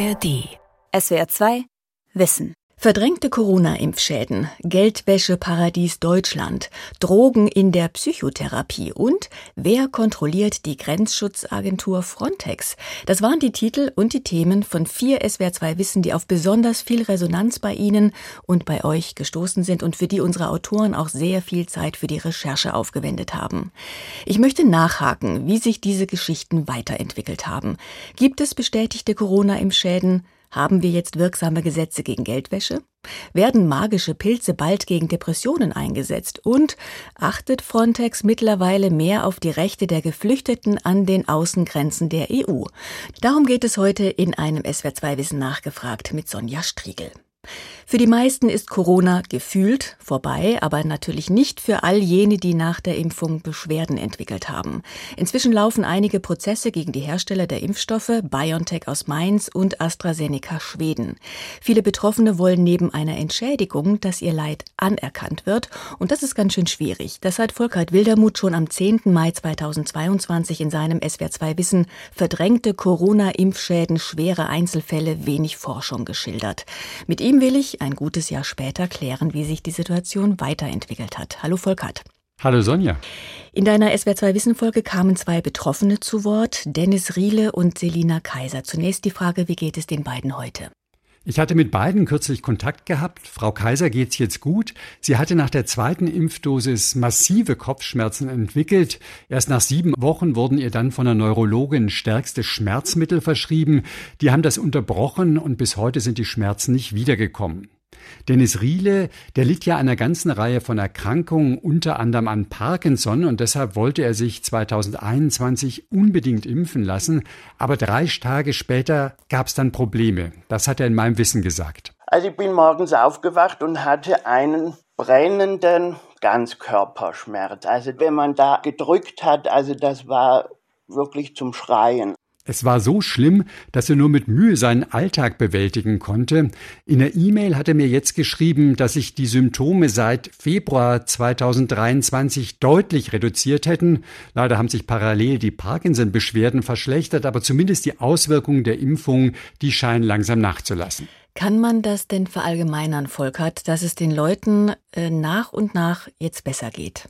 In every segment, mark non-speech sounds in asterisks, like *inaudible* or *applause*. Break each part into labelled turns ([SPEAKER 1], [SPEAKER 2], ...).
[SPEAKER 1] ARD. SWR 2 Wissen. Verdrängte Corona-Impfschäden, Geldwäscheparadies Deutschland, Drogen in der Psychotherapie und wer kontrolliert die Grenzschutzagentur Frontex? Das waren die Titel und die Themen von vier SWR2 Wissen, die auf besonders viel Resonanz bei Ihnen und bei euch gestoßen sind und für die unsere Autoren auch sehr viel Zeit für die Recherche aufgewendet haben. Ich möchte nachhaken, wie sich diese Geschichten weiterentwickelt haben. Gibt es bestätigte Corona-Impfschäden? Haben wir jetzt wirksame Gesetze gegen Geldwäsche? Werden magische Pilze bald gegen Depressionen eingesetzt? Und achtet Frontex mittlerweile mehr auf die Rechte der Geflüchteten an den Außengrenzen der EU? Darum geht es heute in einem SWR2 Wissen nachgefragt mit Sonja Striegel. Für die meisten ist Corona gefühlt vorbei, aber natürlich nicht für all jene, die nach der Impfung Beschwerden entwickelt haben. Inzwischen laufen einige Prozesse gegen die Hersteller der Impfstoffe BioNTech aus Mainz und AstraZeneca Schweden. Viele Betroffene wollen neben einer Entschädigung, dass ihr Leid anerkannt wird. Und das ist ganz schön schwierig. Das hat Volkert Wildermuth schon am 10. Mai 2022 in seinem SWR2 Wissen verdrängte Corona-Impfschäden, schwere Einzelfälle, wenig Forschung geschildert. Mit ihm will ich ein gutes Jahr später klären, wie sich die Situation weiterentwickelt hat. Hallo Volkert.
[SPEAKER 2] Hallo Sonja.
[SPEAKER 1] In deiner SWR2 Wissenfolge kamen zwei Betroffene zu Wort, Dennis Riele und Selina Kaiser. Zunächst die Frage, wie geht es den beiden heute?
[SPEAKER 2] Ich hatte mit beiden kürzlich Kontakt gehabt. Frau Kaiser geht's jetzt gut. Sie hatte nach der zweiten Impfdosis massive Kopfschmerzen entwickelt. Erst nach sieben Wochen wurden ihr dann von der Neurologin stärkste Schmerzmittel verschrieben. Die haben das unterbrochen und bis heute sind die Schmerzen nicht wiedergekommen. Dennis Riele, der litt ja einer ganzen Reihe von Erkrankungen, unter anderem an Parkinson, und deshalb wollte er sich 2021 unbedingt impfen lassen. Aber drei Tage später gab es dann Probleme. Das hat er in meinem Wissen gesagt.
[SPEAKER 3] Also ich bin morgens aufgewacht und hatte einen brennenden Ganzkörperschmerz. Also wenn man da gedrückt hat, also das war wirklich zum Schreien.
[SPEAKER 2] Es war so schlimm, dass er nur mit Mühe seinen Alltag bewältigen konnte. In der E-Mail hat er mir jetzt geschrieben, dass sich die Symptome seit Februar 2023 deutlich reduziert hätten. Leider haben sich parallel die Parkinson-Beschwerden verschlechtert, aber zumindest die Auswirkungen der Impfung, die scheinen langsam nachzulassen.
[SPEAKER 1] Kann man das denn verallgemeinern, Volkert, dass es den Leuten äh, nach und nach jetzt besser geht?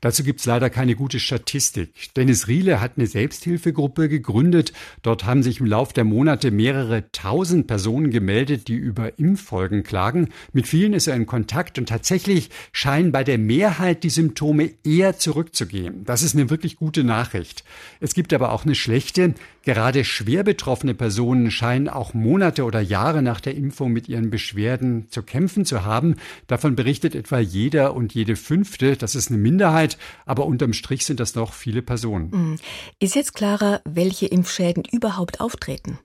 [SPEAKER 2] Dazu gibt es leider keine gute Statistik. Dennis Riele hat eine Selbsthilfegruppe gegründet. Dort haben sich im Lauf der Monate mehrere tausend Personen gemeldet, die über Impffolgen klagen. Mit vielen ist er in Kontakt und tatsächlich scheinen bei der Mehrheit die Symptome eher zurückzugehen. Das ist eine wirklich gute Nachricht. Es gibt aber auch eine schlechte. Gerade schwer betroffene Personen scheinen auch Monate oder Jahre nach der Impfung mit ihren Beschwerden zu kämpfen zu haben. Davon berichtet etwa jeder und jede fünfte. Das ist eine Minderheit, aber unterm Strich sind das noch viele Personen.
[SPEAKER 1] Hm. Ist jetzt klarer, welche Impfschäden überhaupt auftreten?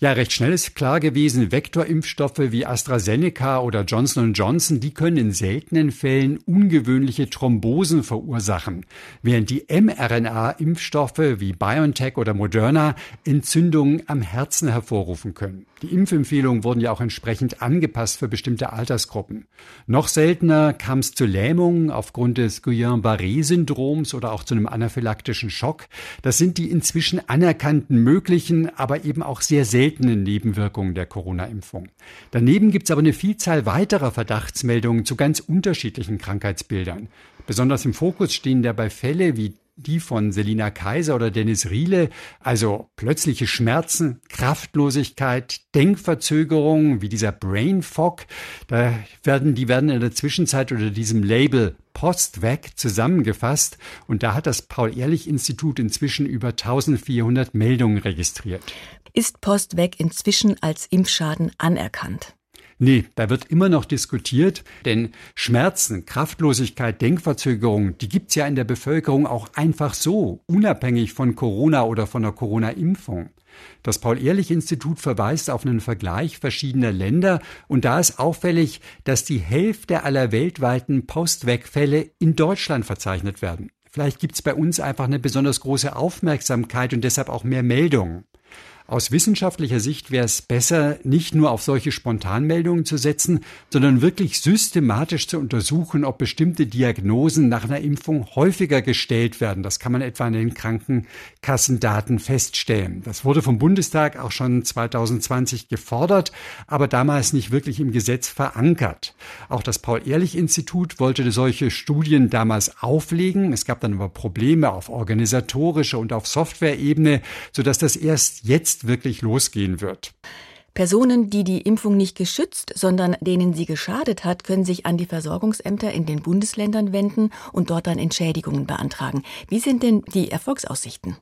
[SPEAKER 2] Ja, recht schnell ist klar gewesen, Vektorimpfstoffe wie AstraZeneca oder Johnson Johnson, die können in seltenen Fällen ungewöhnliche Thrombosen verursachen, während die mRNA-Impfstoffe wie BioNTech oder Moderna Entzündungen am Herzen hervorrufen können. Die Impfempfehlungen wurden ja auch entsprechend angepasst für bestimmte Altersgruppen. Noch seltener kam es zu Lähmungen aufgrund des Guillain-Barré-Syndroms oder auch zu einem anaphylaktischen Schock. Das sind die inzwischen anerkannten möglichen, aber eben auch sehr seltenen Nebenwirkungen der Corona-Impfung. Daneben gibt es aber eine Vielzahl weiterer Verdachtsmeldungen zu ganz unterschiedlichen Krankheitsbildern. Besonders im Fokus stehen dabei Fälle wie die von Selina Kaiser oder Dennis Riele, also plötzliche Schmerzen, Kraftlosigkeit, Denkverzögerungen wie dieser Brain Fog, da werden, die werden in der Zwischenzeit unter diesem Label Postweg zusammengefasst und da hat das Paul-Ehrlich-Institut inzwischen über 1400 Meldungen registriert.
[SPEAKER 1] Ist Postweg inzwischen als Impfschaden anerkannt?
[SPEAKER 2] Nee, da wird immer noch diskutiert, denn Schmerzen, Kraftlosigkeit, Denkverzögerung, die gibt's ja in der Bevölkerung auch einfach so, unabhängig von Corona oder von der Corona-Impfung. Das Paul-Ehrlich-Institut verweist auf einen Vergleich verschiedener Länder und da ist auffällig, dass die Hälfte aller weltweiten Postwegfälle in Deutschland verzeichnet werden. Vielleicht gibt's bei uns einfach eine besonders große Aufmerksamkeit und deshalb auch mehr Meldungen. Aus wissenschaftlicher Sicht wäre es besser, nicht nur auf solche Spontanmeldungen zu setzen, sondern wirklich systematisch zu untersuchen, ob bestimmte Diagnosen nach einer Impfung häufiger gestellt werden. Das kann man etwa an den Krankenkassendaten feststellen. Das wurde vom Bundestag auch schon 2020 gefordert, aber damals nicht wirklich im Gesetz verankert. Auch das Paul-Ehrlich-Institut wollte solche Studien damals auflegen. Es gab dann aber Probleme auf organisatorischer und auf Softwareebene, sodass das erst jetzt jetzt wirklich losgehen wird.
[SPEAKER 1] Personen, die die Impfung nicht geschützt, sondern denen sie geschadet hat, können sich an die Versorgungsämter in den Bundesländern wenden und dort dann Entschädigungen beantragen. Wie sind denn die Erfolgsaussichten?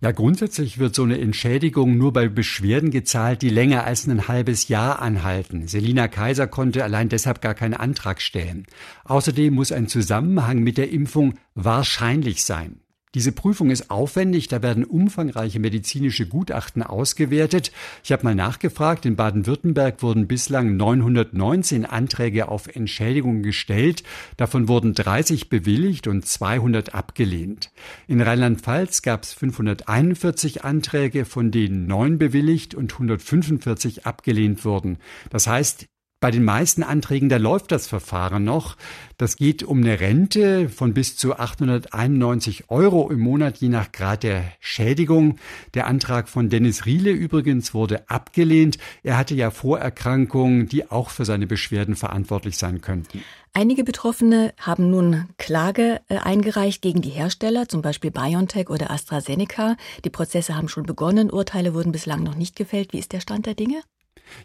[SPEAKER 2] Ja, grundsätzlich wird so eine Entschädigung nur bei Beschwerden gezahlt, die länger als ein halbes Jahr anhalten. Selina Kaiser konnte allein deshalb gar keinen Antrag stellen. Außerdem muss ein Zusammenhang mit der Impfung wahrscheinlich sein. Diese Prüfung ist aufwendig, da werden umfangreiche medizinische Gutachten ausgewertet. Ich habe mal nachgefragt, in Baden-Württemberg wurden bislang 919 Anträge auf Entschädigung gestellt, davon wurden 30 bewilligt und 200 abgelehnt. In Rheinland-Pfalz gab es 541 Anträge, von denen neun bewilligt und 145 abgelehnt wurden. Das heißt, bei den meisten Anträgen, da läuft das Verfahren noch. Das geht um eine Rente von bis zu 891 Euro im Monat, je nach Grad der Schädigung. Der Antrag von Dennis Riele übrigens wurde abgelehnt. Er hatte ja Vorerkrankungen, die auch für seine Beschwerden verantwortlich sein könnten.
[SPEAKER 1] Einige Betroffene haben nun Klage äh, eingereicht gegen die Hersteller, zum Beispiel BioNTech oder AstraZeneca. Die Prozesse haben schon begonnen, Urteile wurden bislang noch nicht gefällt. Wie ist der Stand der Dinge?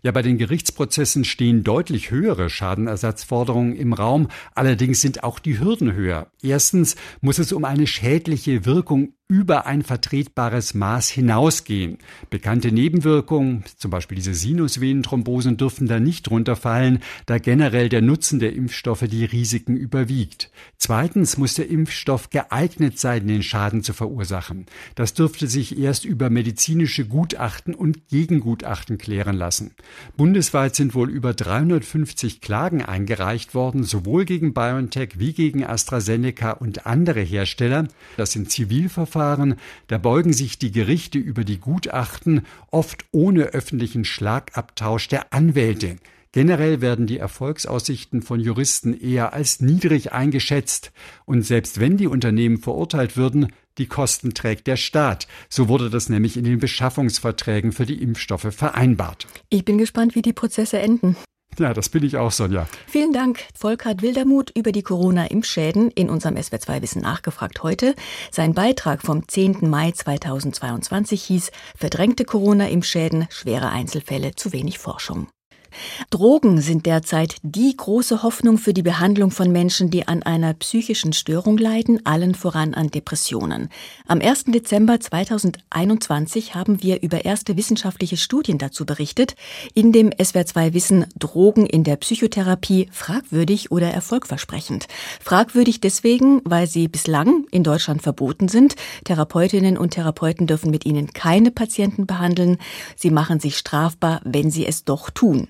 [SPEAKER 2] Ja, bei den Gerichtsprozessen stehen deutlich höhere Schadenersatzforderungen im Raum. Allerdings sind auch die Hürden höher. Erstens muss es um eine schädliche Wirkung über ein vertretbares Maß hinausgehen. Bekannte Nebenwirkungen, zum Beispiel diese Sinusvenenthrombosen, dürfen da nicht runterfallen, da generell der Nutzen der Impfstoffe die Risiken überwiegt. Zweitens muss der Impfstoff geeignet sein, den Schaden zu verursachen. Das dürfte sich erst über medizinische Gutachten und Gegengutachten klären lassen. Bundesweit sind wohl über 350 Klagen eingereicht worden, sowohl gegen BioNTech wie gegen AstraZeneca und andere Hersteller. Das sind Zivilverfahren Gerichtsverfahren, da beugen sich die Gerichte über die Gutachten, oft ohne öffentlichen Schlagabtausch der Anwälte. Generell werden die Erfolgsaussichten von Juristen eher als niedrig eingeschätzt. Und selbst wenn die Unternehmen verurteilt würden, die Kosten trägt der Staat. So wurde das nämlich in den Beschaffungsverträgen für die Impfstoffe vereinbart.
[SPEAKER 1] Ich bin gespannt, wie die Prozesse enden.
[SPEAKER 2] Ja, das bin ich auch, Sonja.
[SPEAKER 1] Vielen Dank. Volkert Wildermuth über die Corona-Impfschäden in unserem SWR2 Wissen nachgefragt heute. Sein Beitrag vom 10. Mai 2022 hieß Verdrängte Corona-Impfschäden, schwere Einzelfälle, zu wenig Forschung. Drogen sind derzeit die große Hoffnung für die Behandlung von Menschen, die an einer psychischen Störung leiden, allen voran an Depressionen. Am 1. Dezember 2021 haben wir über erste wissenschaftliche Studien dazu berichtet, in dem SWR2 Wissen Drogen in der Psychotherapie fragwürdig oder erfolgversprechend. Fragwürdig deswegen, weil sie bislang in Deutschland verboten sind. Therapeutinnen und Therapeuten dürfen mit ihnen keine Patienten behandeln. Sie machen sich strafbar, wenn sie es doch tun.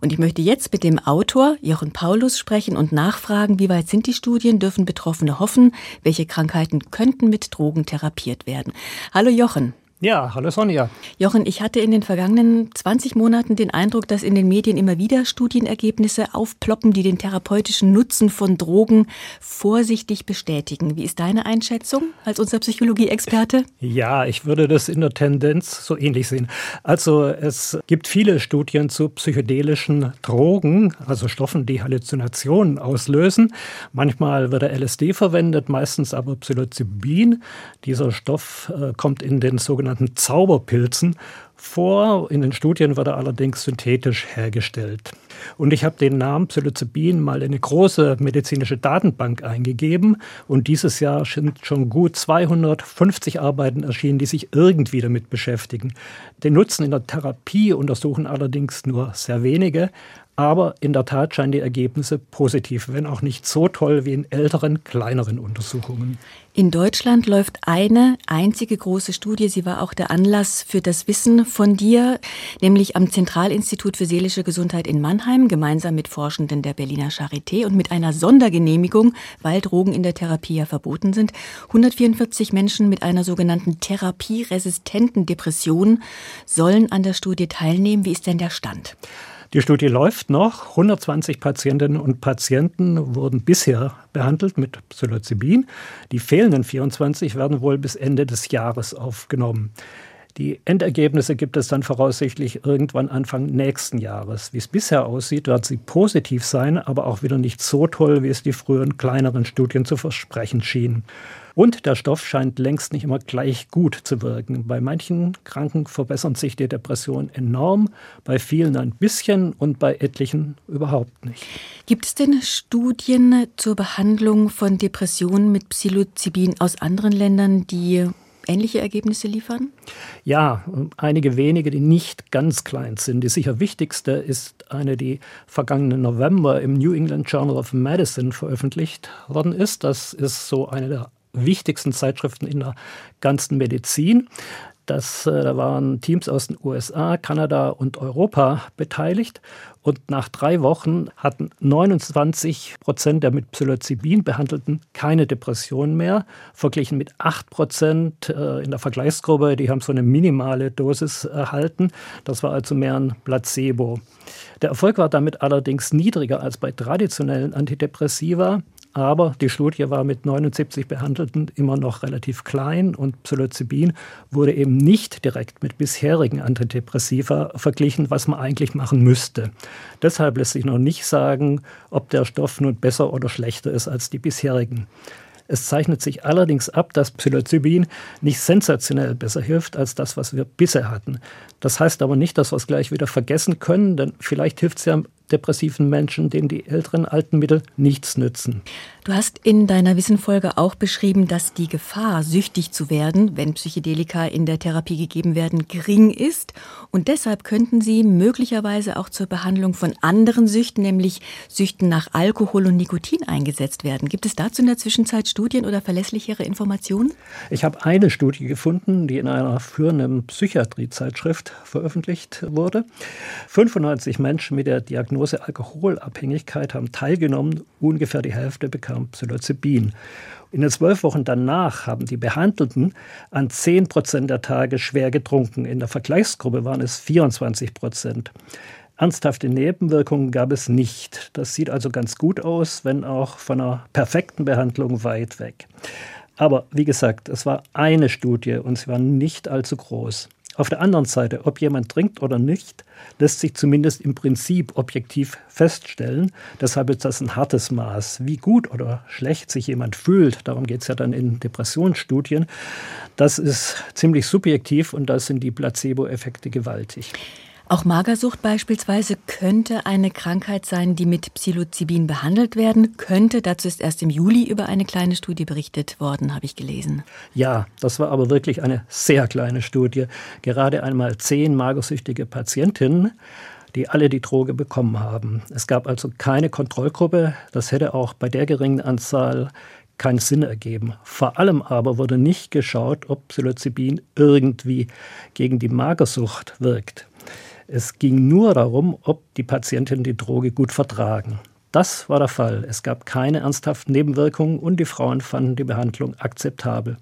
[SPEAKER 1] Und ich möchte jetzt mit dem Autor Jochen Paulus sprechen und nachfragen, wie weit sind die Studien, dürfen Betroffene hoffen, welche Krankheiten könnten mit Drogen therapiert werden. Hallo Jochen.
[SPEAKER 4] Ja, hallo Sonja.
[SPEAKER 1] Jochen, ich hatte in den vergangenen 20 Monaten den Eindruck, dass in den Medien immer wieder Studienergebnisse aufploppen, die den therapeutischen Nutzen von Drogen vorsichtig bestätigen. Wie ist deine Einschätzung als unser Psychologie-Experte?
[SPEAKER 4] Ja, ich würde das in der Tendenz so ähnlich sehen. Also es gibt viele Studien zu psychedelischen Drogen, also Stoffen, die Halluzinationen auslösen. Manchmal wird der LSD verwendet, meistens aber Psilocybin. Dieser Stoff äh, kommt in den sogenannten sogenannten Zauberpilzen vor. In den Studien wird er allerdings synthetisch hergestellt. Und ich habe den Namen Psilocybin mal in eine große medizinische Datenbank eingegeben. Und dieses Jahr sind schon gut 250 Arbeiten erschienen, die sich irgendwie damit beschäftigen. Den Nutzen in der Therapie untersuchen allerdings nur sehr wenige. Aber in der Tat scheinen die Ergebnisse positiv, wenn auch nicht so toll wie in älteren, kleineren Untersuchungen.
[SPEAKER 1] In Deutschland läuft eine einzige große Studie. Sie war auch der Anlass für das Wissen von dir, nämlich am Zentralinstitut für seelische Gesundheit in Mannheim, gemeinsam mit Forschenden der Berliner Charité und mit einer Sondergenehmigung, weil Drogen in der Therapie ja verboten sind. 144 Menschen mit einer sogenannten therapieresistenten Depression sollen an der Studie teilnehmen. Wie ist denn der Stand?
[SPEAKER 4] Die Studie läuft noch. 120 Patientinnen und Patienten wurden bisher behandelt mit Psilocybin. Die fehlenden 24 werden wohl bis Ende des Jahres aufgenommen. Die Endergebnisse gibt es dann voraussichtlich irgendwann Anfang nächsten Jahres. Wie es bisher aussieht, wird sie positiv sein, aber auch wieder nicht so toll, wie es die früheren kleineren Studien zu versprechen schienen. Und der Stoff scheint längst nicht immer gleich gut zu wirken. Bei manchen Kranken verbessern sich die Depressionen enorm, bei vielen ein bisschen und bei etlichen überhaupt nicht.
[SPEAKER 1] Gibt es denn Studien zur Behandlung von Depressionen mit Psilocybin aus anderen Ländern, die ähnliche Ergebnisse liefern?
[SPEAKER 4] Ja, einige wenige, die nicht ganz klein sind. Die sicher wichtigste ist eine, die vergangenen November im New England Journal of Medicine veröffentlicht worden ist. Das ist so eine der wichtigsten Zeitschriften in der ganzen Medizin. Das, äh, da waren Teams aus den USA, Kanada und Europa beteiligt. Und nach drei Wochen hatten 29 Prozent der mit Psilocybin behandelten keine Depression mehr, verglichen mit 8 Prozent äh, in der Vergleichsgruppe. Die haben so eine minimale Dosis erhalten. Das war also mehr ein Placebo. Der Erfolg war damit allerdings niedriger als bei traditionellen Antidepressiva. Aber die Studie war mit 79 Behandelten immer noch relativ klein und Psilocybin wurde eben nicht direkt mit bisherigen Antidepressiva verglichen, was man eigentlich machen müsste. Deshalb lässt sich noch nicht sagen, ob der Stoff nun besser oder schlechter ist als die bisherigen. Es zeichnet sich allerdings ab, dass Psilocybin nicht sensationell besser hilft als das, was wir bisher hatten. Das heißt aber nicht, dass wir es gleich wieder vergessen können, denn vielleicht hilft es ja depressiven Menschen, denen die älteren alten Mittel nichts nützen.
[SPEAKER 1] Du hast in deiner Wissenfolge auch beschrieben, dass die Gefahr, süchtig zu werden, wenn Psychedelika in der Therapie gegeben werden, gering ist. Und deshalb könnten sie möglicherweise auch zur Behandlung von anderen Süchten, nämlich Süchten nach Alkohol und Nikotin, eingesetzt werden. Gibt es dazu in der Zwischenzeit Studien oder verlässlichere Informationen?
[SPEAKER 4] Ich habe eine Studie gefunden, die in einer führenden Psychiatriezeitschrift veröffentlicht wurde. 95 Menschen mit der Diagnose Alkoholabhängigkeit haben teilgenommen, ungefähr die Hälfte bekam Psilocybin. In den zwölf Wochen danach haben die Behandelten an 10 Prozent der Tage schwer getrunken. In der Vergleichsgruppe waren es 24 Prozent. Ernsthafte Nebenwirkungen gab es nicht. Das sieht also ganz gut aus, wenn auch von einer perfekten Behandlung weit weg. Aber wie gesagt, es war eine Studie und sie war nicht allzu groß. Auf der anderen Seite, ob jemand trinkt oder nicht, lässt sich zumindest im Prinzip objektiv feststellen. Deshalb ist das ein hartes Maß. Wie gut oder schlecht sich jemand fühlt, darum geht es ja dann in Depressionsstudien, das ist ziemlich subjektiv und da sind die Placebo-Effekte gewaltig.
[SPEAKER 1] Auch Magersucht beispielsweise könnte eine Krankheit sein, die mit Psilocybin behandelt werden könnte. Dazu ist erst im Juli über eine kleine Studie berichtet worden, habe ich gelesen.
[SPEAKER 4] Ja, das war aber wirklich eine sehr kleine Studie. Gerade einmal zehn magersüchtige Patientinnen die alle die Droge bekommen haben. Es gab also keine Kontrollgruppe. Das hätte auch bei der geringen Anzahl keinen Sinn ergeben. Vor allem aber wurde nicht geschaut, ob Psilocybin irgendwie gegen die Magersucht wirkt. Es ging nur darum, ob die Patientinnen die Droge gut vertragen. Das war der Fall. Es gab keine ernsthaften Nebenwirkungen und die Frauen fanden die Behandlung akzeptabel.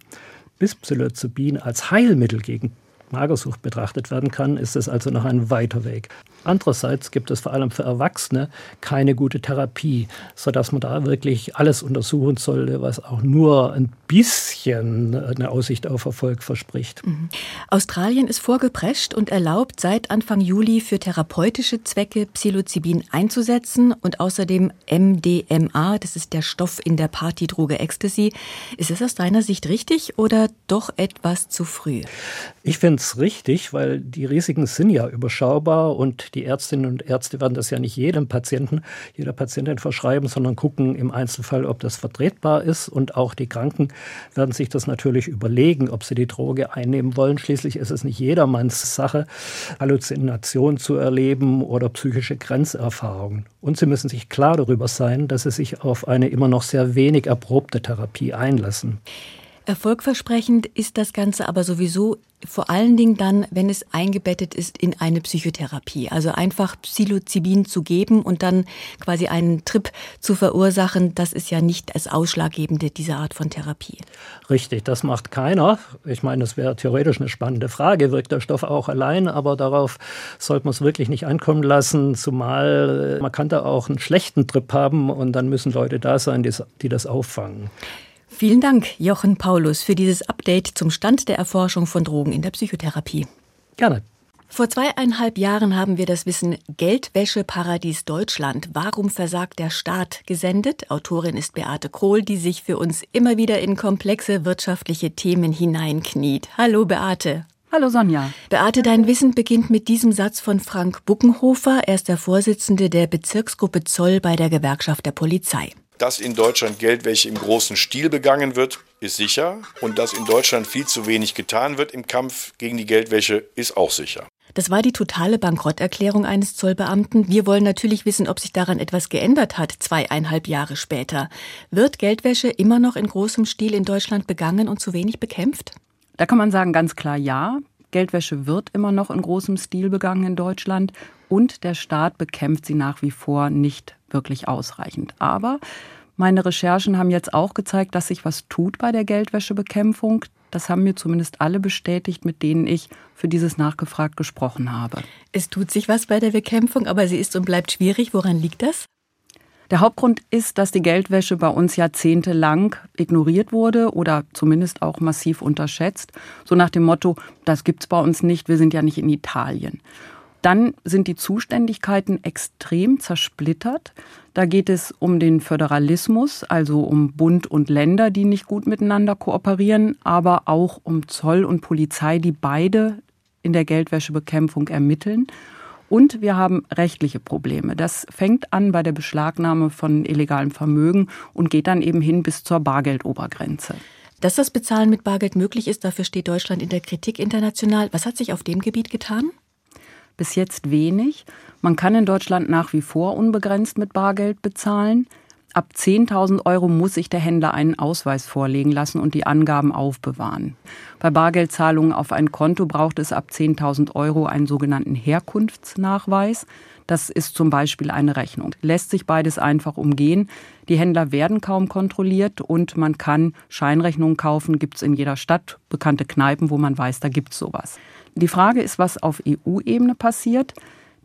[SPEAKER 4] Bis Psilocybin als Heilmittel gegen Magersucht betrachtet werden kann, ist es also noch ein weiter Weg. Andererseits gibt es vor allem für Erwachsene keine gute Therapie, sodass man da wirklich alles untersuchen sollte, was auch nur ein bisschen eine Aussicht auf Erfolg verspricht. Mhm.
[SPEAKER 1] Australien ist vorgeprescht und erlaubt seit Anfang Juli für therapeutische Zwecke Psilocybin einzusetzen und außerdem MDMA, das ist der Stoff in der Partydroge Ecstasy. Ist es aus deiner Sicht richtig oder doch etwas zu früh?
[SPEAKER 4] Ich finde ganz richtig, weil die Risiken sind ja überschaubar und die Ärztinnen und Ärzte werden das ja nicht jedem Patienten, jeder Patientin verschreiben, sondern gucken im Einzelfall, ob das vertretbar ist. Und auch die Kranken werden sich das natürlich überlegen, ob sie die Droge einnehmen wollen. Schließlich ist es nicht jedermanns Sache, Halluzination zu erleben oder psychische Grenzerfahrungen. Und sie müssen sich klar darüber sein, dass sie sich auf eine immer noch sehr wenig erprobte Therapie einlassen.
[SPEAKER 1] Erfolgversprechend ist das Ganze aber sowieso vor allen Dingen dann, wenn es eingebettet ist in eine Psychotherapie. Also einfach Psilocybin zu geben und dann quasi einen Trip zu verursachen, das ist ja nicht das Ausschlaggebende dieser Art von Therapie.
[SPEAKER 4] Richtig, das macht keiner. Ich meine, das wäre theoretisch eine spannende Frage. Wirkt der Stoff auch allein? Aber darauf sollte man es wirklich nicht ankommen lassen, zumal man kann da auch einen schlechten Trip haben und dann müssen Leute da sein, die das auffangen.
[SPEAKER 1] Vielen Dank, Jochen Paulus, für dieses Update zum Stand der Erforschung von Drogen in der Psychotherapie.
[SPEAKER 4] Gerne.
[SPEAKER 1] Vor zweieinhalb Jahren haben wir das Wissen Geldwäscheparadies Deutschland. Warum versagt der Staat gesendet? Autorin ist Beate Krohl, die sich für uns immer wieder in komplexe wirtschaftliche Themen hineinkniet. Hallo Beate.
[SPEAKER 5] Hallo Sonja.
[SPEAKER 1] Beate, dein Wissen beginnt mit diesem Satz von Frank Buckenhofer. Er ist der Vorsitzende der Bezirksgruppe Zoll bei der Gewerkschaft der Polizei.
[SPEAKER 6] Dass in Deutschland Geldwäsche im großen Stil begangen wird, ist sicher. Und dass in Deutschland viel zu wenig getan wird im Kampf gegen die Geldwäsche, ist auch sicher.
[SPEAKER 1] Das war die totale Bankrotterklärung eines Zollbeamten. Wir wollen natürlich wissen, ob sich daran etwas geändert hat, zweieinhalb Jahre später. Wird Geldwäsche immer noch in großem Stil in Deutschland begangen und zu wenig bekämpft?
[SPEAKER 5] Da kann man sagen ganz klar ja. Geldwäsche wird immer noch in großem Stil begangen in Deutschland und der Staat bekämpft sie nach wie vor nicht wirklich ausreichend. Aber meine Recherchen haben jetzt auch gezeigt, dass sich was tut bei der Geldwäschebekämpfung. Das haben mir zumindest alle bestätigt, mit denen ich für dieses nachgefragt gesprochen habe.
[SPEAKER 1] Es tut sich was bei der Bekämpfung, aber sie ist und bleibt schwierig. Woran liegt das?
[SPEAKER 5] Der Hauptgrund ist, dass die Geldwäsche bei uns jahrzehntelang ignoriert wurde oder zumindest auch massiv unterschätzt. So nach dem Motto, das gibt's bei uns nicht, wir sind ja nicht in Italien. Dann sind die Zuständigkeiten extrem zersplittert. Da geht es um den Föderalismus, also um Bund und Länder, die nicht gut miteinander kooperieren, aber auch um Zoll und Polizei, die beide in der Geldwäschebekämpfung ermitteln. Und wir haben rechtliche Probleme. Das fängt an bei der Beschlagnahme von illegalem Vermögen und geht dann eben hin bis zur Bargeldobergrenze.
[SPEAKER 1] Dass das Bezahlen mit Bargeld möglich ist, dafür steht Deutschland in der Kritik international. Was hat sich auf dem Gebiet getan?
[SPEAKER 5] Bis jetzt wenig. Man kann in Deutschland nach wie vor unbegrenzt mit Bargeld bezahlen. Ab 10.000 Euro muss sich der Händler einen Ausweis vorlegen lassen und die Angaben aufbewahren. Bei Bargeldzahlungen auf ein Konto braucht es ab 10.000 Euro einen sogenannten Herkunftsnachweis. Das ist zum Beispiel eine Rechnung. Lässt sich beides einfach umgehen. Die Händler werden kaum kontrolliert und man kann Scheinrechnungen kaufen. Gibt es in jeder Stadt bekannte Kneipen, wo man weiß, da gibt es sowas. Die Frage ist, was auf EU-Ebene passiert.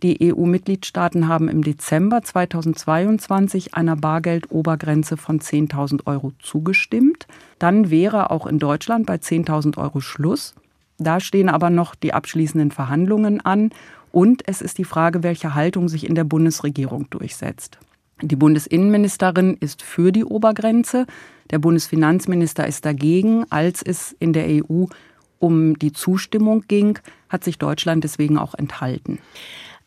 [SPEAKER 5] Die EU-Mitgliedstaaten haben im Dezember 2022 einer Bargeldobergrenze von 10.000 Euro zugestimmt. Dann wäre auch in Deutschland bei 10.000 Euro Schluss. Da stehen aber noch die abschließenden Verhandlungen an und es ist die Frage, welche Haltung sich in der Bundesregierung durchsetzt. Die Bundesinnenministerin ist für die Obergrenze, der Bundesfinanzminister ist dagegen. Als es in der EU um die Zustimmung ging, hat sich Deutschland deswegen auch enthalten.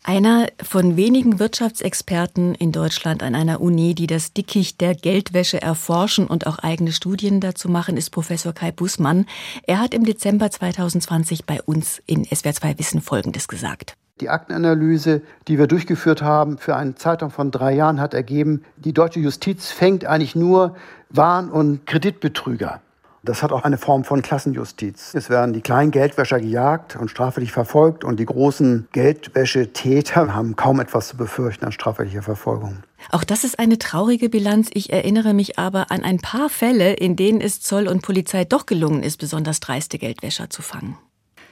[SPEAKER 1] Einer von wenigen Wirtschaftsexperten in Deutschland an einer Uni, die das Dickicht der Geldwäsche erforschen und auch eigene Studien dazu machen, ist Professor Kai Bußmann. Er hat im Dezember 2020 bei uns in SWR2 Wissen Folgendes gesagt.
[SPEAKER 7] Die Aktenanalyse, die wir durchgeführt haben für einen Zeitraum von drei Jahren, hat ergeben, die deutsche Justiz fängt eigentlich nur Warn- und Kreditbetrüger. Das hat auch eine Form von Klassenjustiz. Es werden die kleinen Geldwäscher gejagt und strafrechtlich verfolgt und die großen Geldwäschetäter *laughs* haben kaum etwas zu befürchten an strafrechtlicher Verfolgung.
[SPEAKER 1] Auch das ist eine traurige Bilanz. Ich erinnere mich aber an ein paar Fälle, in denen es Zoll und Polizei doch gelungen ist, besonders dreiste Geldwäscher zu fangen.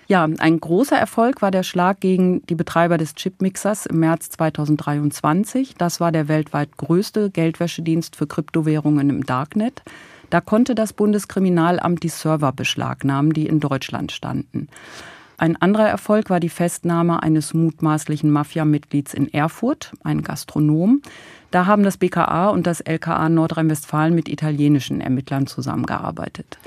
[SPEAKER 5] Ja, ein großer Erfolg war der Schlag gegen die Betreiber des Chipmixers im März 2023. Das war der weltweit größte Geldwäschedienst für Kryptowährungen im Darknet. Da konnte das Bundeskriminalamt die Server beschlagnahmen, die in Deutschland standen. Ein anderer Erfolg war die Festnahme eines mutmaßlichen Mafia-Mitglieds in Erfurt, ein Gastronom. Da haben das BKA und das LKA Nordrhein-Westfalen mit italienischen Ermittlern zusammengearbeitet.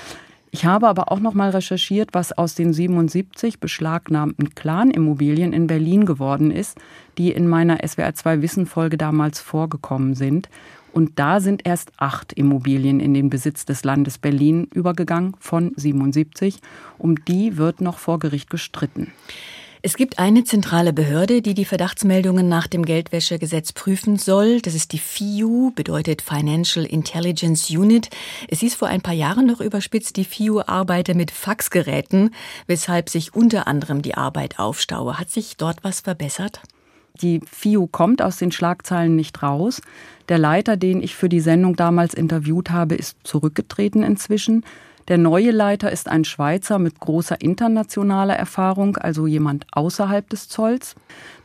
[SPEAKER 5] Ich habe aber auch noch mal recherchiert, was aus den 77 beschlagnahmten Clan-Immobilien in Berlin geworden ist, die in meiner SWR 2 Wissen-Folge damals vorgekommen sind. Und da sind erst acht Immobilien in den Besitz des Landes Berlin übergegangen von 77. Um die wird noch vor Gericht gestritten.
[SPEAKER 1] Es gibt eine zentrale Behörde, die die Verdachtsmeldungen nach dem Geldwäschegesetz prüfen soll. Das ist die FIU, bedeutet Financial Intelligence Unit. Es hieß vor ein paar Jahren noch überspitzt, die FIU arbeite mit Faxgeräten, weshalb sich unter anderem die Arbeit aufstaue. Hat sich dort was verbessert?
[SPEAKER 5] Die FIU kommt aus den Schlagzeilen nicht raus. Der Leiter, den ich für die Sendung damals interviewt habe, ist zurückgetreten inzwischen. Der neue Leiter ist ein Schweizer mit großer internationaler Erfahrung, also jemand außerhalb des Zolls.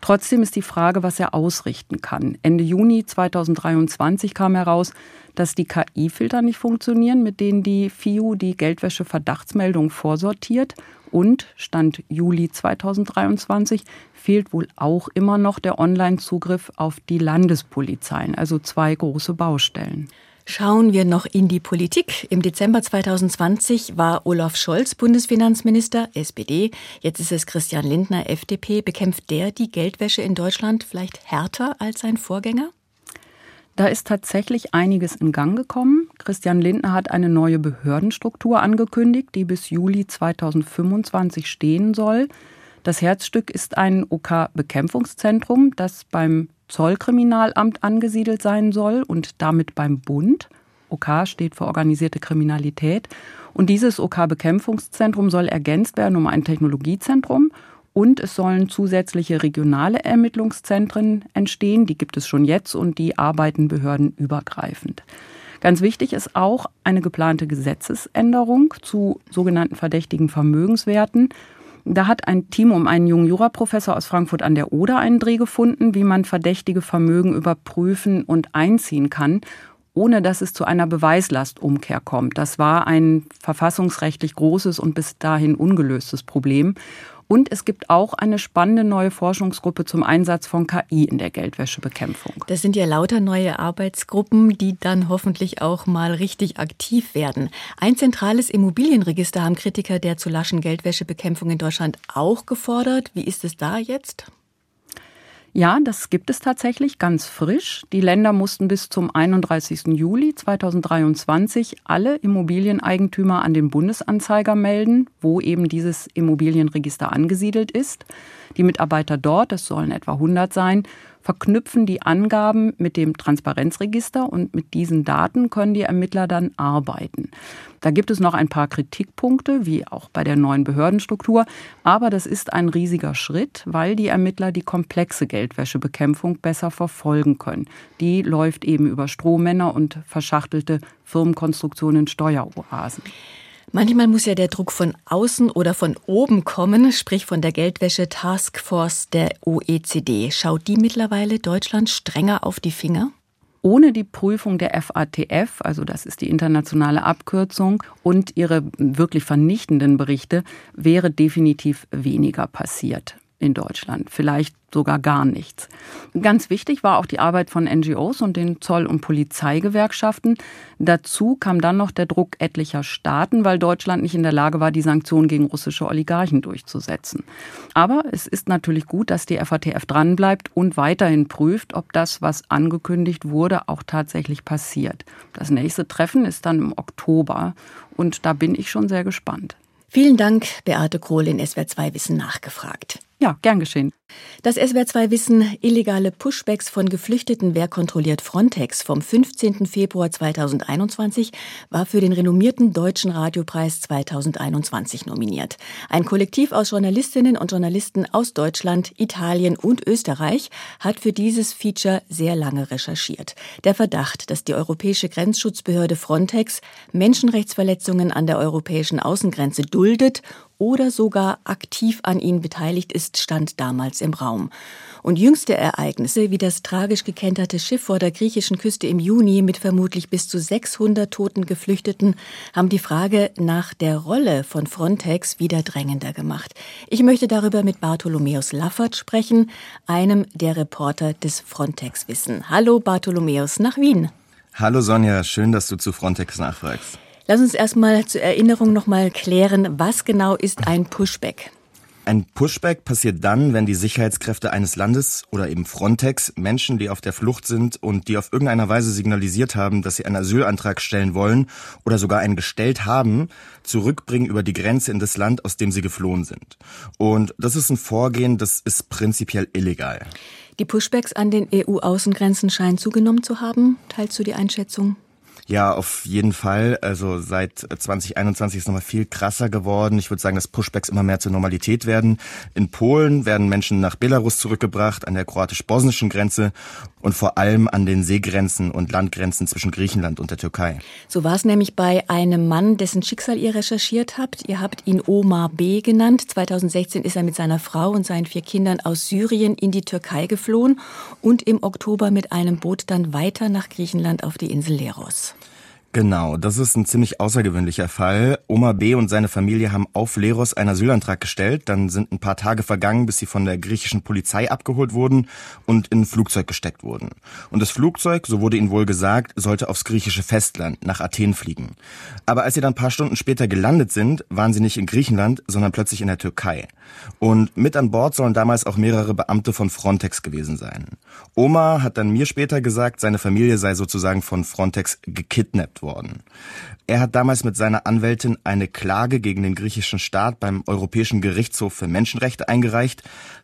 [SPEAKER 5] Trotzdem ist die Frage, was er ausrichten kann. Ende Juni 2023 kam heraus, dass die KI-Filter nicht funktionieren, mit denen die FIU die Geldwäsche-Verdachtsmeldung vorsortiert. Und Stand Juli 2023 fehlt wohl auch immer noch der Online-Zugriff auf die Landespolizeien, also zwei große Baustellen.
[SPEAKER 1] Schauen wir noch in die Politik. Im Dezember 2020 war Olaf Scholz Bundesfinanzminister, SPD. Jetzt ist es Christian Lindner, FDP. Bekämpft der die Geldwäsche in Deutschland vielleicht härter als sein Vorgänger?
[SPEAKER 5] Da ist tatsächlich einiges in Gang gekommen. Christian Lindner hat eine neue Behördenstruktur angekündigt, die bis Juli 2025 stehen soll. Das Herzstück ist ein OK-Bekämpfungszentrum, das beim Zollkriminalamt angesiedelt sein soll und damit beim Bund. OK steht für organisierte Kriminalität. Und dieses OK-Bekämpfungszentrum soll ergänzt werden um ein Technologiezentrum. Und es sollen zusätzliche regionale Ermittlungszentren entstehen. Die gibt es schon jetzt und die arbeiten behördenübergreifend. Ganz wichtig ist auch eine geplante Gesetzesänderung zu sogenannten verdächtigen Vermögenswerten. Da hat ein Team um einen jungen Juraprofessor aus Frankfurt an der Oder einen Dreh gefunden, wie man verdächtige Vermögen überprüfen und einziehen kann, ohne dass es zu einer Beweislastumkehr kommt. Das war ein verfassungsrechtlich großes und bis dahin ungelöstes Problem. Und es gibt auch eine spannende neue Forschungsgruppe zum Einsatz von KI in der Geldwäschebekämpfung.
[SPEAKER 1] Das sind ja lauter neue Arbeitsgruppen, die dann hoffentlich auch mal richtig aktiv werden. Ein zentrales Immobilienregister haben Kritiker der zu laschen Geldwäschebekämpfung in Deutschland auch gefordert. Wie ist es da jetzt?
[SPEAKER 5] Ja, das gibt es tatsächlich ganz frisch. Die Länder mussten bis zum 31. Juli 2023 alle Immobilieneigentümer an den Bundesanzeiger melden, wo eben dieses Immobilienregister angesiedelt ist. Die Mitarbeiter dort, es sollen etwa 100 sein, verknüpfen die Angaben mit dem Transparenzregister und mit diesen Daten können die Ermittler dann arbeiten. Da gibt es noch ein paar Kritikpunkte, wie auch bei der neuen Behördenstruktur, aber das ist ein riesiger Schritt, weil die Ermittler die komplexe Geldwäschebekämpfung besser verfolgen können. Die läuft eben über Strohmänner und verschachtelte Firmenkonstruktionen in Steueroasen.
[SPEAKER 1] Manchmal muss ja der Druck von außen oder von oben kommen, sprich von der Geldwäsche Taskforce der OECD. Schaut die mittlerweile Deutschland strenger auf die Finger?
[SPEAKER 5] Ohne die Prüfung der FATF, also das ist die internationale Abkürzung, und ihre wirklich vernichtenden Berichte wäre definitiv weniger passiert in Deutschland. Vielleicht sogar gar nichts. Ganz wichtig war auch die Arbeit von NGOs und den Zoll- und Polizeigewerkschaften. Dazu kam dann noch der Druck etlicher Staaten, weil Deutschland nicht in der Lage war, die Sanktionen gegen russische Oligarchen durchzusetzen. Aber es ist natürlich gut, dass die FATF dranbleibt und weiterhin prüft, ob das, was angekündigt wurde, auch tatsächlich passiert. Das nächste Treffen ist dann im Oktober und da bin ich schon sehr gespannt.
[SPEAKER 1] Vielen Dank, Beate Krohl in SWR 2 Wissen nachgefragt.
[SPEAKER 5] Ja, gern geschehen.
[SPEAKER 1] Das SWR2 Wissen, illegale Pushbacks von Geflüchteten, wer kontrolliert Frontex vom 15. Februar 2021 war für den renommierten Deutschen Radiopreis 2021 nominiert. Ein Kollektiv aus Journalistinnen und Journalisten aus Deutschland, Italien und Österreich hat für dieses Feature sehr lange recherchiert. Der Verdacht, dass die europäische Grenzschutzbehörde Frontex Menschenrechtsverletzungen an der europäischen Außengrenze duldet oder sogar aktiv an ihnen beteiligt ist, stand damals im Raum. Und jüngste Ereignisse, wie das tragisch gekenterte Schiff vor der griechischen Küste im Juni mit vermutlich bis zu 600 toten Geflüchteten, haben die Frage nach der Rolle von Frontex wieder drängender gemacht. Ich möchte darüber mit Bartholomäus Laffert sprechen, einem der Reporter des Frontex Wissen. Hallo Bartholomäus nach Wien.
[SPEAKER 8] Hallo Sonja, schön, dass du zu Frontex nachfragst.
[SPEAKER 1] Lass uns erstmal zur Erinnerung nochmal klären, was genau ist ein Pushback?
[SPEAKER 8] Ein Pushback passiert dann, wenn die Sicherheitskräfte eines Landes oder eben Frontex Menschen, die auf der Flucht sind und die auf irgendeiner Weise signalisiert haben, dass sie einen Asylantrag stellen wollen oder sogar einen gestellt haben, zurückbringen über die Grenze in das Land, aus dem sie geflohen sind. Und das ist ein Vorgehen, das ist prinzipiell illegal.
[SPEAKER 1] Die Pushbacks an den EU-Außengrenzen scheinen zugenommen zu haben. Teilst du die Einschätzung?
[SPEAKER 8] Ja, auf jeden Fall. Also seit 2021 ist nochmal viel krasser geworden. Ich würde sagen, dass Pushbacks immer mehr zur Normalität werden. In Polen werden Menschen nach Belarus zurückgebracht, an der kroatisch-bosnischen Grenze und vor allem an den Seegrenzen und Landgrenzen zwischen Griechenland und der Türkei.
[SPEAKER 1] So war es nämlich bei einem Mann, dessen Schicksal ihr recherchiert habt. Ihr habt ihn Omar B. genannt. 2016 ist er mit seiner Frau und seinen vier Kindern aus Syrien in die Türkei geflohen und im Oktober mit einem Boot dann weiter nach Griechenland auf die Insel Leros.
[SPEAKER 8] Genau, das ist ein ziemlich außergewöhnlicher Fall. Oma B. und seine Familie haben auf Leros einen Asylantrag gestellt. Dann sind ein paar Tage vergangen, bis sie von der griechischen Polizei abgeholt wurden und in ein Flugzeug gesteckt wurden. Und das Flugzeug, so wurde ihnen wohl gesagt, sollte aufs griechische Festland, nach Athen fliegen. Aber als sie dann ein paar Stunden später gelandet sind, waren sie nicht in Griechenland, sondern plötzlich in der Türkei. Und mit an Bord sollen damals auch mehrere Beamte von Frontex gewesen sein. Oma hat dann mir später gesagt, seine Familie sei sozusagen von Frontex gekidnappt worden. Er hat damals mit seiner Anwältin eine Klage gegen den griechischen Staat beim Europäischen Gerichtshof für Menschenrechte eingereicht,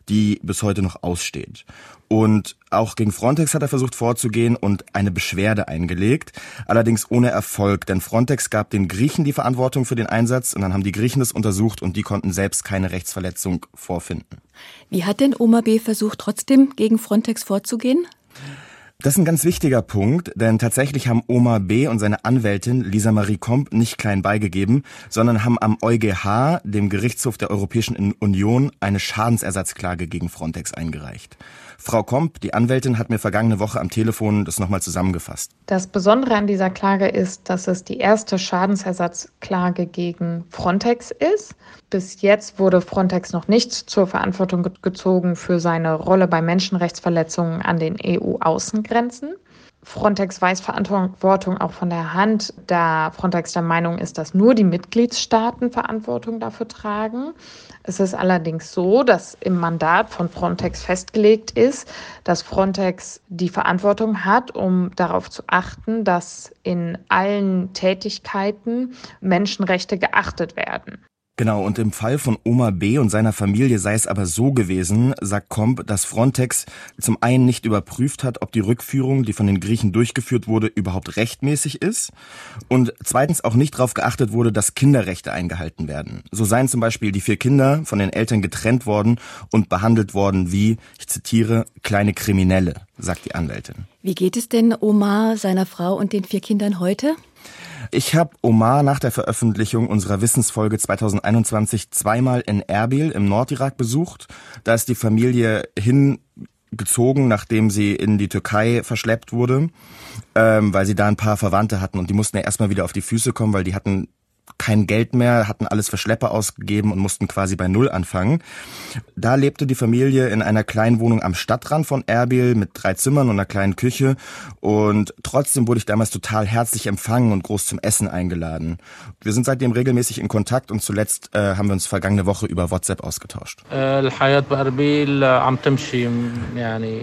[SPEAKER 8] die bis heute noch aussteht. Und auch gegen Frontex hat er versucht vorzugehen und eine Beschwerde eingelegt, allerdings ohne Erfolg, denn Frontex gab den Griechen die Verantwortung für den Einsatz und dann haben die Griechen das untersucht und die konnten selbst keine Rechtsverletzung vorfinden.
[SPEAKER 1] Wie hat denn Oma B. versucht, trotzdem gegen Frontex vorzugehen?
[SPEAKER 8] Das ist ein ganz wichtiger Punkt, denn tatsächlich haben Oma B. und seine Anwältin Lisa Marie Komp nicht klein beigegeben, sondern haben am EuGH, dem Gerichtshof der Europäischen Union, eine Schadensersatzklage gegen Frontex eingereicht. Frau Komp, die Anwältin, hat mir vergangene Woche am Telefon das nochmal zusammengefasst.
[SPEAKER 9] Das Besondere an dieser Klage ist, dass es die erste Schadensersatzklage gegen Frontex ist. Bis jetzt wurde Frontex noch nicht zur Verantwortung gezogen für seine Rolle bei Menschenrechtsverletzungen an den EU-Außengrenzen. Frontex weiß Verantwortung auch von der Hand, da Frontex der Meinung ist, dass nur die Mitgliedstaaten Verantwortung dafür tragen. Es ist allerdings so, dass im Mandat von Frontex festgelegt ist, dass Frontex die Verantwortung hat, um darauf zu achten, dass in allen Tätigkeiten Menschenrechte geachtet werden.
[SPEAKER 8] Genau, und im Fall von Oma B. und seiner Familie sei es aber so gewesen, sagt Komp, dass Frontex zum einen nicht überprüft hat, ob die Rückführung, die von den Griechen durchgeführt wurde, überhaupt rechtmäßig ist und zweitens auch nicht darauf geachtet wurde, dass Kinderrechte eingehalten werden. So seien zum Beispiel die vier Kinder von den Eltern getrennt worden und behandelt worden wie, ich zitiere, kleine Kriminelle, sagt die Anwältin.
[SPEAKER 1] Wie geht es denn Omar, seiner Frau und den vier Kindern heute?
[SPEAKER 8] Ich habe Omar nach der Veröffentlichung unserer Wissensfolge 2021 zweimal in Erbil im Nordirak besucht. Da ist die Familie hingezogen, nachdem sie in die Türkei verschleppt wurde, ähm, weil sie da ein paar Verwandte hatten und die mussten ja erstmal wieder auf die Füße kommen, weil die hatten kein Geld mehr, hatten alles für Schlepper ausgegeben und mussten quasi bei Null anfangen. Da lebte die Familie in einer kleinen Wohnung am Stadtrand von Erbil mit drei Zimmern und einer kleinen Küche und trotzdem wurde ich damals total herzlich empfangen und groß zum Essen eingeladen. Wir sind seitdem regelmäßig in Kontakt und zuletzt äh, haben wir uns vergangene Woche über WhatsApp ausgetauscht.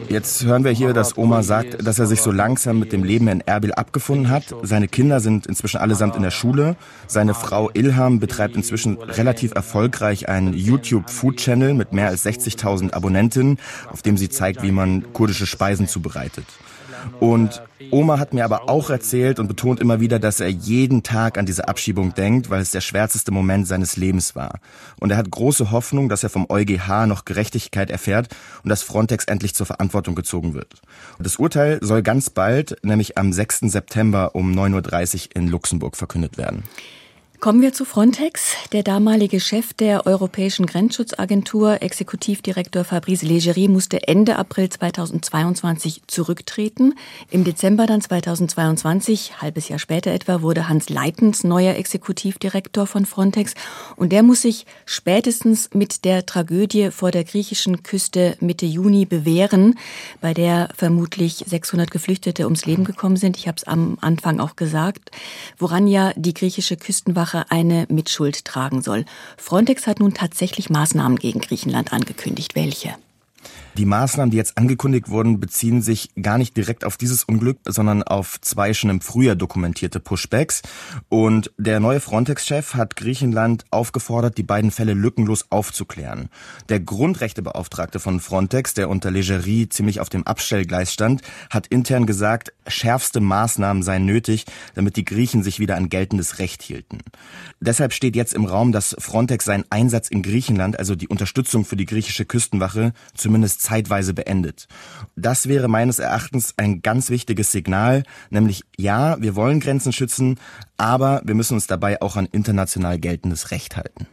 [SPEAKER 8] Jetzt hören wir hier, dass Oma sagt, dass er sich so langsam mit dem Leben in Erbil abgefunden hat. Seine Kinder sind inzwischen allesamt in der Schule. Seine Frau Ilham betreibt inzwischen relativ erfolgreich einen YouTube-Food-Channel mit mehr als 60.000 Abonnentinnen, auf dem sie zeigt, wie man kurdische Speisen zubereitet. Und Oma hat mir aber auch erzählt und betont immer wieder, dass er jeden Tag an diese Abschiebung denkt, weil es der schwärzeste Moment seines Lebens war. Und er hat große Hoffnung, dass er vom EuGH noch Gerechtigkeit erfährt und dass Frontex endlich zur Verantwortung gezogen wird. Das Urteil soll ganz bald, nämlich am 6. September um 9.30 Uhr in Luxemburg verkündet werden.
[SPEAKER 1] Kommen wir zu Frontex. Der damalige Chef der Europäischen Grenzschutzagentur, Exekutivdirektor Fabrice Leggeri, musste Ende April 2022 zurücktreten. Im Dezember dann 2022, halbes Jahr später etwa, wurde Hans Leitens neuer Exekutivdirektor von Frontex. Und der muss sich spätestens mit der Tragödie vor der griechischen Küste Mitte Juni bewähren, bei der vermutlich 600 Geflüchtete ums Leben gekommen sind. Ich habe es am Anfang auch gesagt, woran ja die griechische Küstenwache Ursache eine Mitschuld tragen soll. Frontex hat nun tatsächlich Maßnahmen gegen Griechenland angekündigt. Welche?
[SPEAKER 8] Die Maßnahmen, die jetzt angekündigt wurden, beziehen sich gar nicht direkt auf dieses Unglück, sondern auf zwei schon im Frühjahr dokumentierte Pushbacks. Und der neue Frontex-Chef hat Griechenland aufgefordert, die beiden Fälle lückenlos aufzuklären. Der Grundrechtebeauftragte von Frontex, der unter Legerie ziemlich auf dem Abstellgleis stand, hat intern gesagt, schärfste Maßnahmen seien nötig, damit die Griechen sich wieder an geltendes Recht hielten. Deshalb steht jetzt im Raum, dass Frontex seinen Einsatz in Griechenland, also die Unterstützung für die griechische Küstenwache, zumindest zeitweise beendet. Das wäre meines Erachtens ein ganz wichtiges Signal, nämlich ja, wir wollen Grenzen schützen, aber wir müssen uns dabei auch an international geltendes Recht halten.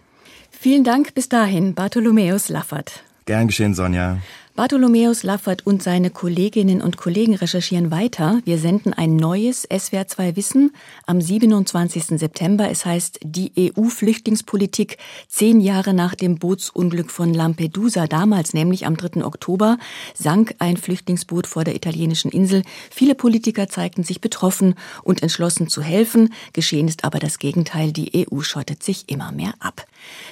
[SPEAKER 1] Vielen Dank bis dahin, Bartholomäus Laffert.
[SPEAKER 8] Gern geschehen, Sonja.
[SPEAKER 1] Bartholomäus Laffert und seine Kolleginnen und Kollegen recherchieren weiter. Wir senden ein neues SWR2 Wissen am 27. September. Es heißt die EU-Flüchtlingspolitik zehn Jahre nach dem Bootsunglück von Lampedusa. Damals, nämlich am 3. Oktober, sank ein Flüchtlingsboot vor der italienischen Insel. Viele Politiker zeigten sich betroffen und entschlossen zu helfen. Geschehen ist aber das Gegenteil. Die EU schottet sich immer mehr ab.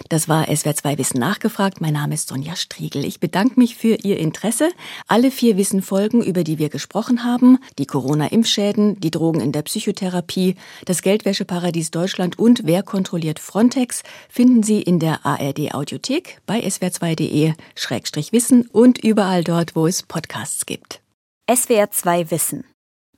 [SPEAKER 1] Das war SWR2 Wissen nachgefragt. Mein Name ist Sonja Striegel. Ich bedanke mich für Ihr Interesse. Alle vier Wissenfolgen, über die wir gesprochen haben, die Corona-Impfschäden, die Drogen in der Psychotherapie, das Geldwäscheparadies Deutschland und Wer kontrolliert Frontex, finden Sie in der ARD Audiothek bei swr2.de-wissen und überall dort, wo es Podcasts gibt.
[SPEAKER 10] SWR2 Wissen.